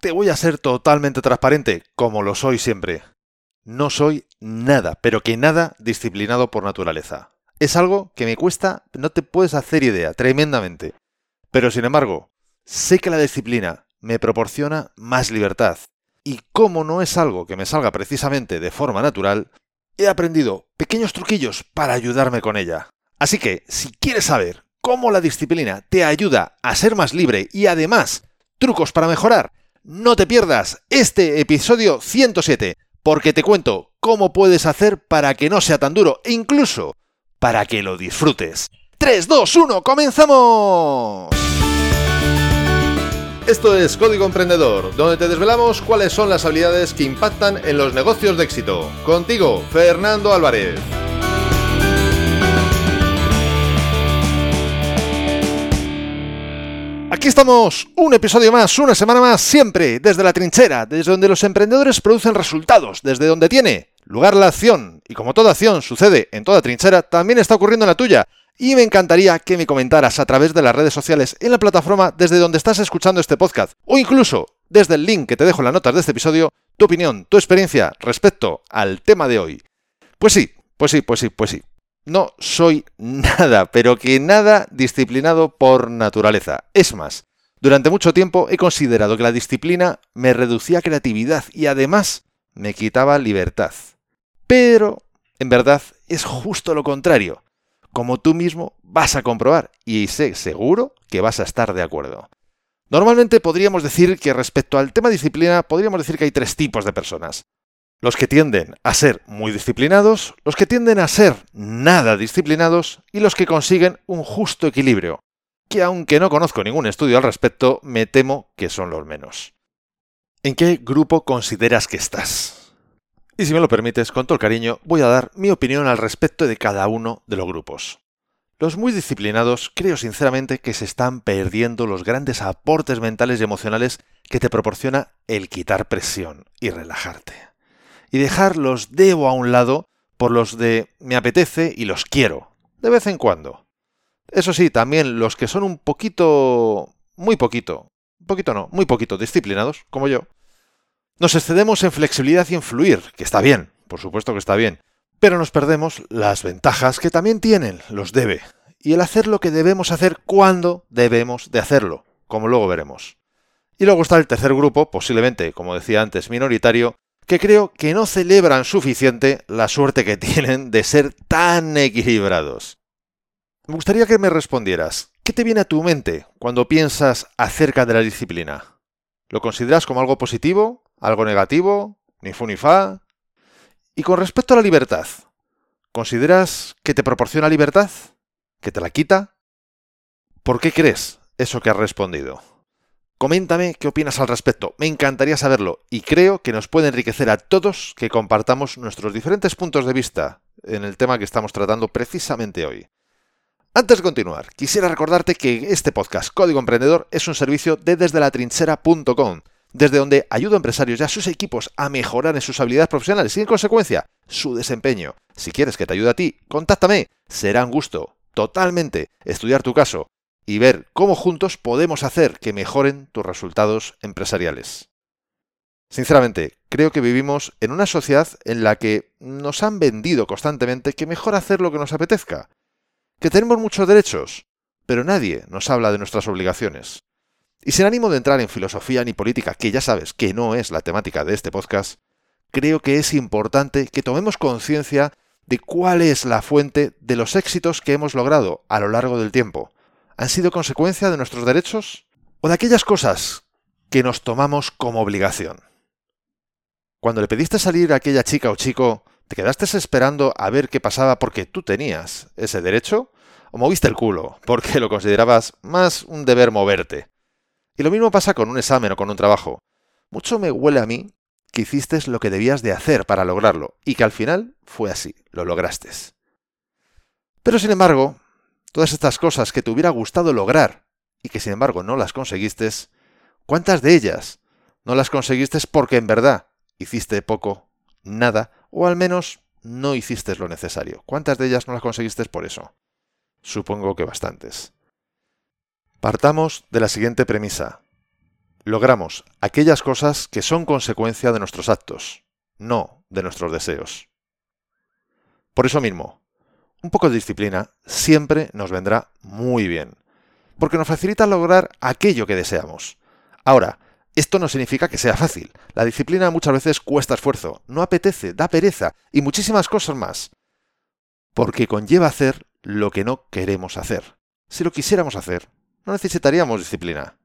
te voy a ser totalmente transparente, como lo soy siempre. No soy nada, pero que nada disciplinado por naturaleza. Es algo que me cuesta, no te puedes hacer idea, tremendamente. Pero sin embargo, sé que la disciplina me proporciona más libertad. Y como no es algo que me salga precisamente de forma natural, he aprendido pequeños truquillos para ayudarme con ella. Así que, si quieres saber cómo la disciplina te ayuda a ser más libre y además trucos para mejorar, no te pierdas este episodio 107, porque te cuento cómo puedes hacer para que no sea tan duro e incluso para que lo disfrutes. 3, 2, 1, comenzamos. Esto es Código Emprendedor, donde te desvelamos cuáles son las habilidades que impactan en los negocios de éxito. Contigo, Fernando Álvarez. Aquí estamos, un episodio más, una semana más, siempre desde la trinchera, desde donde los emprendedores producen resultados, desde donde tiene lugar la acción. Y como toda acción sucede en toda trinchera, también está ocurriendo en la tuya. Y me encantaría que me comentaras a través de las redes sociales en la plataforma desde donde estás escuchando este podcast, o incluso desde el link que te dejo en las notas de este episodio, tu opinión, tu experiencia respecto al tema de hoy. Pues sí, pues sí, pues sí, pues sí. No soy nada, pero que nada disciplinado por naturaleza. Es más, durante mucho tiempo he considerado que la disciplina me reducía creatividad y además me quitaba libertad. Pero, en verdad, es justo lo contrario, como tú mismo vas a comprobar y sé seguro que vas a estar de acuerdo. Normalmente podríamos decir que respecto al tema disciplina, podríamos decir que hay tres tipos de personas. Los que tienden a ser muy disciplinados, los que tienden a ser nada disciplinados y los que consiguen un justo equilibrio, que aunque no conozco ningún estudio al respecto, me temo que son los menos. ¿En qué grupo consideras que estás? Y si me lo permites, con todo el cariño, voy a dar mi opinión al respecto de cada uno de los grupos. Los muy disciplinados creo sinceramente que se están perdiendo los grandes aportes mentales y emocionales que te proporciona el quitar presión y relajarte y dejar los debo a un lado por los de me apetece y los quiero, de vez en cuando. Eso sí, también los que son un poquito, muy poquito, poquito no, muy poquito disciplinados, como yo, nos excedemos en flexibilidad y en fluir, que está bien, por supuesto que está bien, pero nos perdemos las ventajas que también tienen los debe, y el hacer lo que debemos hacer cuando debemos de hacerlo, como luego veremos. Y luego está el tercer grupo, posiblemente, como decía antes, minoritario, que creo que no celebran suficiente la suerte que tienen de ser tan equilibrados. Me gustaría que me respondieras, ¿qué te viene a tu mente cuando piensas acerca de la disciplina? ¿Lo consideras como algo positivo? ¿Algo negativo? ¿Ni fu ni fa? Y con respecto a la libertad, ¿consideras que te proporciona libertad? ¿Que te la quita? ¿Por qué crees eso que has respondido? Coméntame qué opinas al respecto, me encantaría saberlo y creo que nos puede enriquecer a todos que compartamos nuestros diferentes puntos de vista en el tema que estamos tratando precisamente hoy. Antes de continuar, quisiera recordarte que este podcast Código Emprendedor es un servicio de desde la trinchera.com, desde donde ayudo a empresarios y a sus equipos a mejorar en sus habilidades profesionales y en consecuencia su desempeño. Si quieres que te ayude a ti, contáctame, será un gusto totalmente estudiar tu caso y ver cómo juntos podemos hacer que mejoren tus resultados empresariales. Sinceramente, creo que vivimos en una sociedad en la que nos han vendido constantemente que mejor hacer lo que nos apetezca, que tenemos muchos derechos, pero nadie nos habla de nuestras obligaciones. Y sin ánimo de entrar en filosofía ni política, que ya sabes que no es la temática de este podcast, creo que es importante que tomemos conciencia de cuál es la fuente de los éxitos que hemos logrado a lo largo del tiempo, han sido consecuencia de nuestros derechos o de aquellas cosas que nos tomamos como obligación. Cuando le pediste salir a aquella chica o chico, ¿te quedaste esperando a ver qué pasaba porque tú tenías ese derecho? ¿O moviste el culo porque lo considerabas más un deber moverte? Y lo mismo pasa con un examen o con un trabajo. Mucho me huele a mí que hiciste lo que debías de hacer para lograrlo y que al final fue así, lo lograste. Pero sin embargo, Todas estas cosas que te hubiera gustado lograr y que sin embargo no las conseguiste, ¿cuántas de ellas no las conseguiste porque en verdad hiciste poco, nada, o al menos no hiciste lo necesario? ¿Cuántas de ellas no las conseguiste por eso? Supongo que bastantes. Partamos de la siguiente premisa. logramos aquellas cosas que son consecuencia de nuestros actos, no de nuestros deseos. Por eso mismo, un poco de disciplina siempre nos vendrá muy bien, porque nos facilita lograr aquello que deseamos. Ahora, esto no significa que sea fácil. La disciplina muchas veces cuesta esfuerzo, no apetece, da pereza y muchísimas cosas más. Porque conlleva hacer lo que no queremos hacer. Si lo quisiéramos hacer, no necesitaríamos disciplina.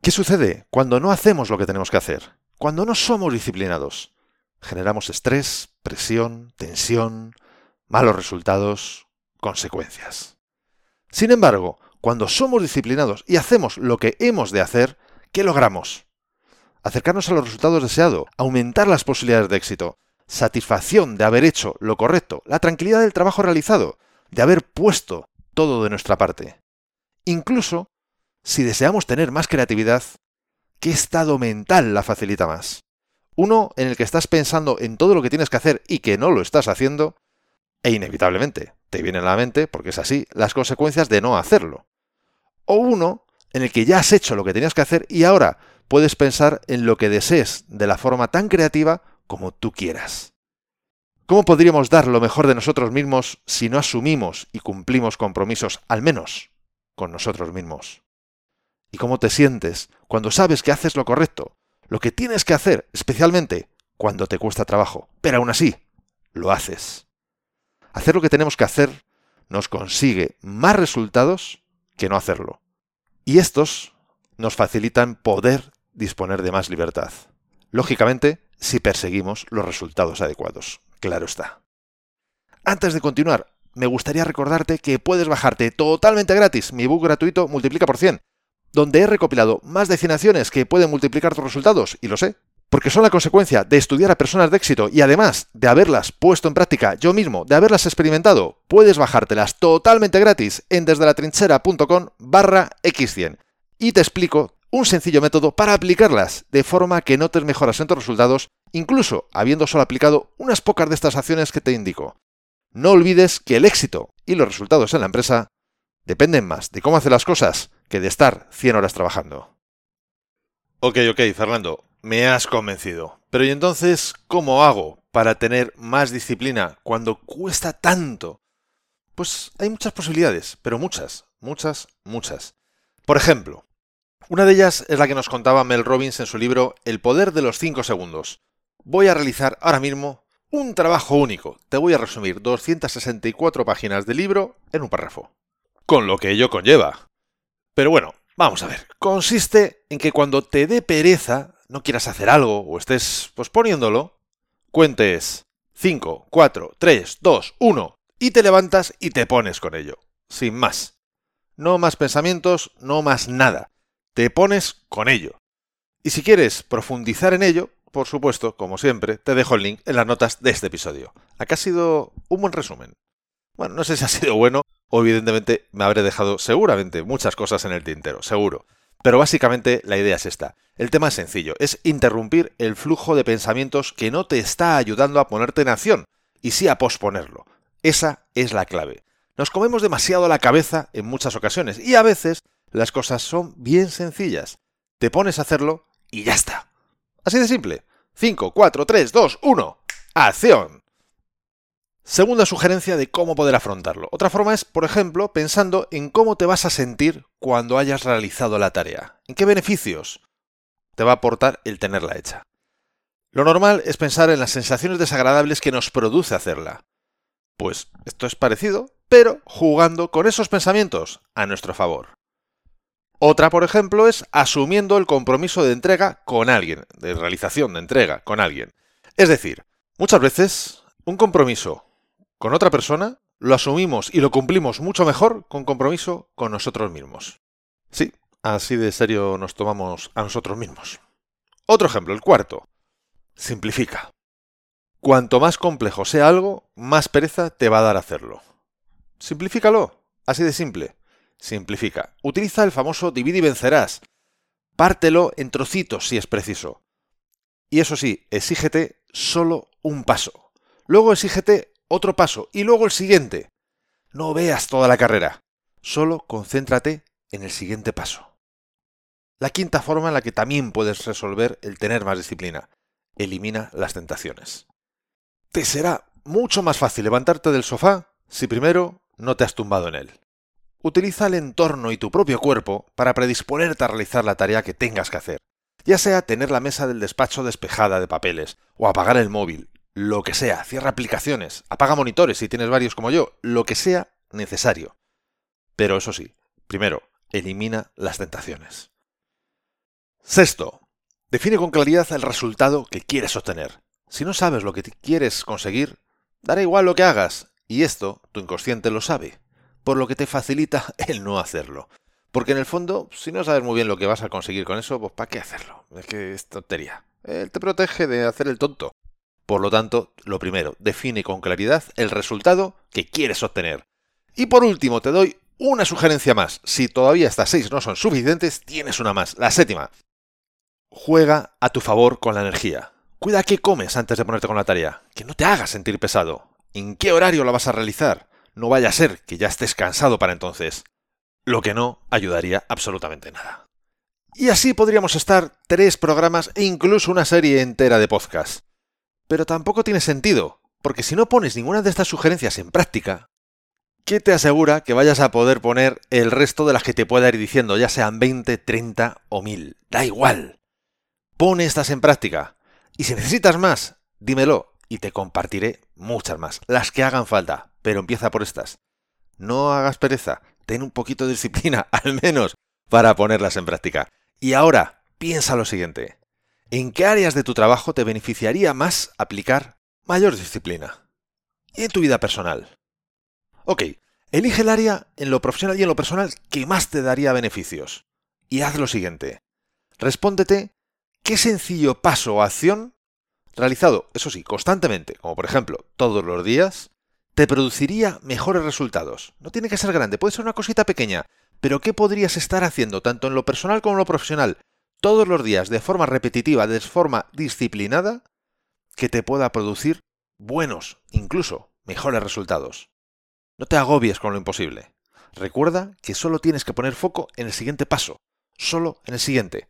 ¿Qué sucede cuando no hacemos lo que tenemos que hacer? Cuando no somos disciplinados. Generamos estrés, presión, tensión, malos resultados, consecuencias. Sin embargo, cuando somos disciplinados y hacemos lo que hemos de hacer, ¿qué logramos? Acercarnos a los resultados deseados, aumentar las posibilidades de éxito, satisfacción de haber hecho lo correcto, la tranquilidad del trabajo realizado, de haber puesto todo de nuestra parte. Incluso si deseamos tener más creatividad, ¿qué estado mental la facilita más? Uno en el que estás pensando en todo lo que tienes que hacer y que no lo estás haciendo, e inevitablemente te vienen a la mente, porque es así, las consecuencias de no hacerlo. O uno en el que ya has hecho lo que tenías que hacer y ahora puedes pensar en lo que desees de la forma tan creativa como tú quieras. ¿Cómo podríamos dar lo mejor de nosotros mismos si no asumimos y cumplimos compromisos, al menos con nosotros mismos? ¿Y cómo te sientes cuando sabes que haces lo correcto, lo que tienes que hacer, especialmente cuando te cuesta trabajo, pero aún así, lo haces? Hacer lo que tenemos que hacer nos consigue más resultados que no hacerlo. Y estos nos facilitan poder disponer de más libertad. Lógicamente, si perseguimos los resultados adecuados. Claro está. Antes de continuar, me gustaría recordarte que puedes bajarte totalmente gratis mi book gratuito Multiplica por 100, donde he recopilado más de 100 acciones que pueden multiplicar tus resultados, y lo sé, porque son la consecuencia de estudiar a personas de éxito y además de haberlas puesto en práctica yo mismo, de haberlas experimentado, puedes bajártelas totalmente gratis en desdelatrinchera.com barra x100. Y te explico un sencillo método para aplicarlas de forma que notes mejoras en tus resultados, incluso habiendo solo aplicado unas pocas de estas acciones que te indico. No olvides que el éxito y los resultados en la empresa dependen más de cómo hace las cosas que de estar 100 horas trabajando. Ok, ok, Fernando, me has convencido. Pero ¿y entonces cómo hago para tener más disciplina cuando cuesta tanto? Pues hay muchas posibilidades, pero muchas, muchas, muchas. Por ejemplo, una de ellas es la que nos contaba Mel Robbins en su libro El poder de los 5 segundos. Voy a realizar ahora mismo un trabajo único. Te voy a resumir 264 páginas de libro en un párrafo. Con lo que ello conlleva. Pero bueno, vamos a ver. Consiste en que cuando te dé pereza no quieras hacer algo o estés posponiéndolo, cuentes 5, 4, 3, 2, 1 y te levantas y te pones con ello. Sin más. No más pensamientos, no más nada. Te pones con ello. Y si quieres profundizar en ello, por supuesto, como siempre, te dejo el link en las notas de este episodio. Acá ha sido un buen resumen. Bueno, no sé si ha sido bueno o evidentemente me habré dejado seguramente muchas cosas en el tintero, seguro. Pero básicamente la idea es esta. El tema es sencillo, es interrumpir el flujo de pensamientos que no te está ayudando a ponerte en acción, y sí a posponerlo. Esa es la clave. Nos comemos demasiado la cabeza en muchas ocasiones, y a veces las cosas son bien sencillas. Te pones a hacerlo y ya está. Así de simple. 5, 4, 3, 2, 1. ¡Acción! Segunda sugerencia de cómo poder afrontarlo. Otra forma es, por ejemplo, pensando en cómo te vas a sentir cuando hayas realizado la tarea. ¿En qué beneficios te va a aportar el tenerla hecha? Lo normal es pensar en las sensaciones desagradables que nos produce hacerla. Pues esto es parecido, pero jugando con esos pensamientos a nuestro favor. Otra, por ejemplo, es asumiendo el compromiso de entrega con alguien, de realización de entrega con alguien. Es decir, muchas veces un compromiso con otra persona, lo asumimos y lo cumplimos mucho mejor con compromiso con nosotros mismos. Sí, así de serio nos tomamos a nosotros mismos. Otro ejemplo, el cuarto. Simplifica. Cuanto más complejo sea algo, más pereza te va a dar hacerlo. Simplifícalo. Así de simple. Simplifica. Utiliza el famoso divide y vencerás. Pártelo en trocitos si es preciso. Y eso sí, exígete solo un paso. Luego exígete otro paso y luego el siguiente. No veas toda la carrera, solo concéntrate en el siguiente paso. La quinta forma en la que también puedes resolver el tener más disciplina. Elimina las tentaciones. Te será mucho más fácil levantarte del sofá si primero no te has tumbado en él. Utiliza el entorno y tu propio cuerpo para predisponerte a realizar la tarea que tengas que hacer, ya sea tener la mesa del despacho despejada de papeles o apagar el móvil, lo que sea, cierra aplicaciones, apaga monitores si tienes varios como yo, lo que sea necesario. Pero eso sí, primero, elimina las tentaciones. Sexto, define con claridad el resultado que quieres obtener. Si no sabes lo que quieres conseguir, dará igual lo que hagas, y esto tu inconsciente lo sabe, por lo que te facilita el no hacerlo. Porque en el fondo, si no sabes muy bien lo que vas a conseguir con eso, pues ¿para qué hacerlo? Es que es tontería. Él te protege de hacer el tonto. Por lo tanto, lo primero, define con claridad el resultado que quieres obtener. Y por último, te doy una sugerencia más. Si todavía estas seis no son suficientes, tienes una más, la séptima. Juega a tu favor con la energía. Cuida qué comes antes de ponerte con la tarea, que no te hagas sentir pesado. ¿En qué horario la vas a realizar? No vaya a ser que ya estés cansado para entonces. Lo que no ayudaría absolutamente nada. Y así podríamos estar tres programas e incluso una serie entera de podcast. Pero tampoco tiene sentido, porque si no pones ninguna de estas sugerencias en práctica, ¿qué te asegura que vayas a poder poner el resto de las que te pueda ir diciendo, ya sean 20, 30 o 1000? Da igual. Pone estas en práctica. Y si necesitas más, dímelo y te compartiré muchas más, las que hagan falta, pero empieza por estas. No hagas pereza, ten un poquito de disciplina, al menos, para ponerlas en práctica. Y ahora, piensa lo siguiente. ¿En qué áreas de tu trabajo te beneficiaría más aplicar mayor disciplina? ¿Y en tu vida personal? Ok, elige el área en lo profesional y en lo personal que más te daría beneficios. Y haz lo siguiente. Respóndete qué sencillo paso o acción, realizado, eso sí, constantemente, como por ejemplo todos los días, te produciría mejores resultados. No tiene que ser grande, puede ser una cosita pequeña, pero ¿qué podrías estar haciendo tanto en lo personal como en lo profesional todos los días de forma repetitiva, de forma disciplinada, que te pueda producir buenos, incluso mejores resultados? No te agobies con lo imposible. Recuerda que solo tienes que poner foco en el siguiente paso, solo en el siguiente.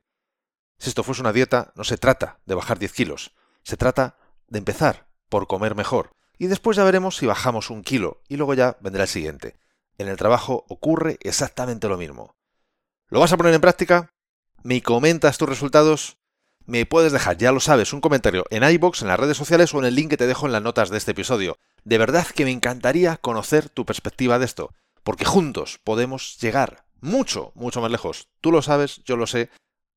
Si esto fuese una dieta, no se trata de bajar 10 kilos, se trata de empezar por comer mejor, y después ya veremos si bajamos un kilo y luego ya vendrá el siguiente. En el trabajo ocurre exactamente lo mismo. ¿Lo vas a poner en práctica? ¿Me comentas tus resultados? Me puedes dejar, ya lo sabes, un comentario en iBox, en las redes sociales o en el link que te dejo en las notas de este episodio. De verdad que me encantaría conocer tu perspectiva de esto, porque juntos podemos llegar mucho, mucho más lejos. Tú lo sabes, yo lo sé,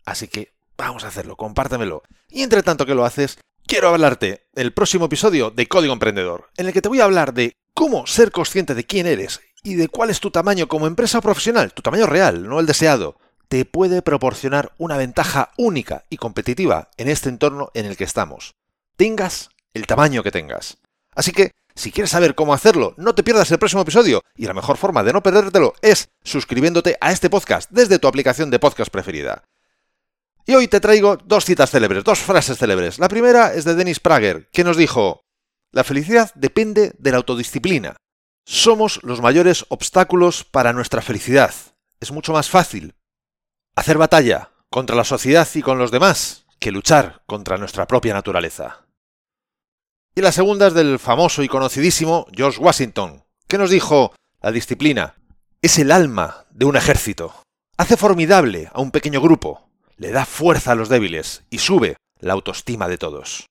así que vamos a hacerlo, compártemelo. Y entre tanto que lo haces, quiero hablarte el próximo episodio de Código Emprendedor, en el que te voy a hablar de cómo ser consciente de quién eres y de cuál es tu tamaño como empresa profesional, tu tamaño real, no el deseado, te puede proporcionar una ventaja única y competitiva en este entorno en el que estamos. Tengas el tamaño que tengas. Así que, si quieres saber cómo hacerlo, no te pierdas el próximo episodio y la mejor forma de no perdértelo es suscribiéndote a este podcast desde tu aplicación de podcast preferida. Y hoy te traigo dos citas célebres, dos frases célebres. La primera es de Dennis Prager, que nos dijo, la felicidad depende de la autodisciplina. Somos los mayores obstáculos para nuestra felicidad. Es mucho más fácil hacer batalla contra la sociedad y con los demás que luchar contra nuestra propia naturaleza. Y la segunda es del famoso y conocidísimo George Washington, que nos dijo, la disciplina es el alma de un ejército. Hace formidable a un pequeño grupo, le da fuerza a los débiles y sube la autoestima de todos.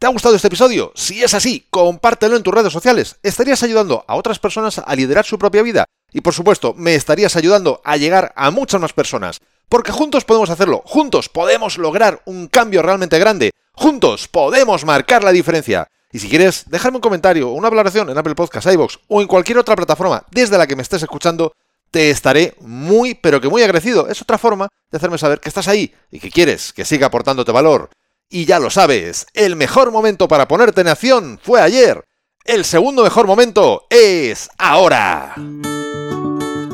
¿Te ha gustado este episodio? Si es así, compártelo en tus redes sociales. Estarías ayudando a otras personas a liderar su propia vida y por supuesto me estarías ayudando a llegar a muchas más personas. Porque juntos podemos hacerlo, juntos podemos lograr un cambio realmente grande, juntos podemos marcar la diferencia. Y si quieres, dejarme un comentario o una valoración en Apple Podcasts, iVoox o en cualquier otra plataforma desde la que me estés escuchando, te estaré muy, pero que muy agradecido. Es otra forma de hacerme saber que estás ahí y que quieres que siga aportándote valor. Y ya lo sabes, el mejor momento para ponerte en acción fue ayer. El segundo mejor momento es ahora.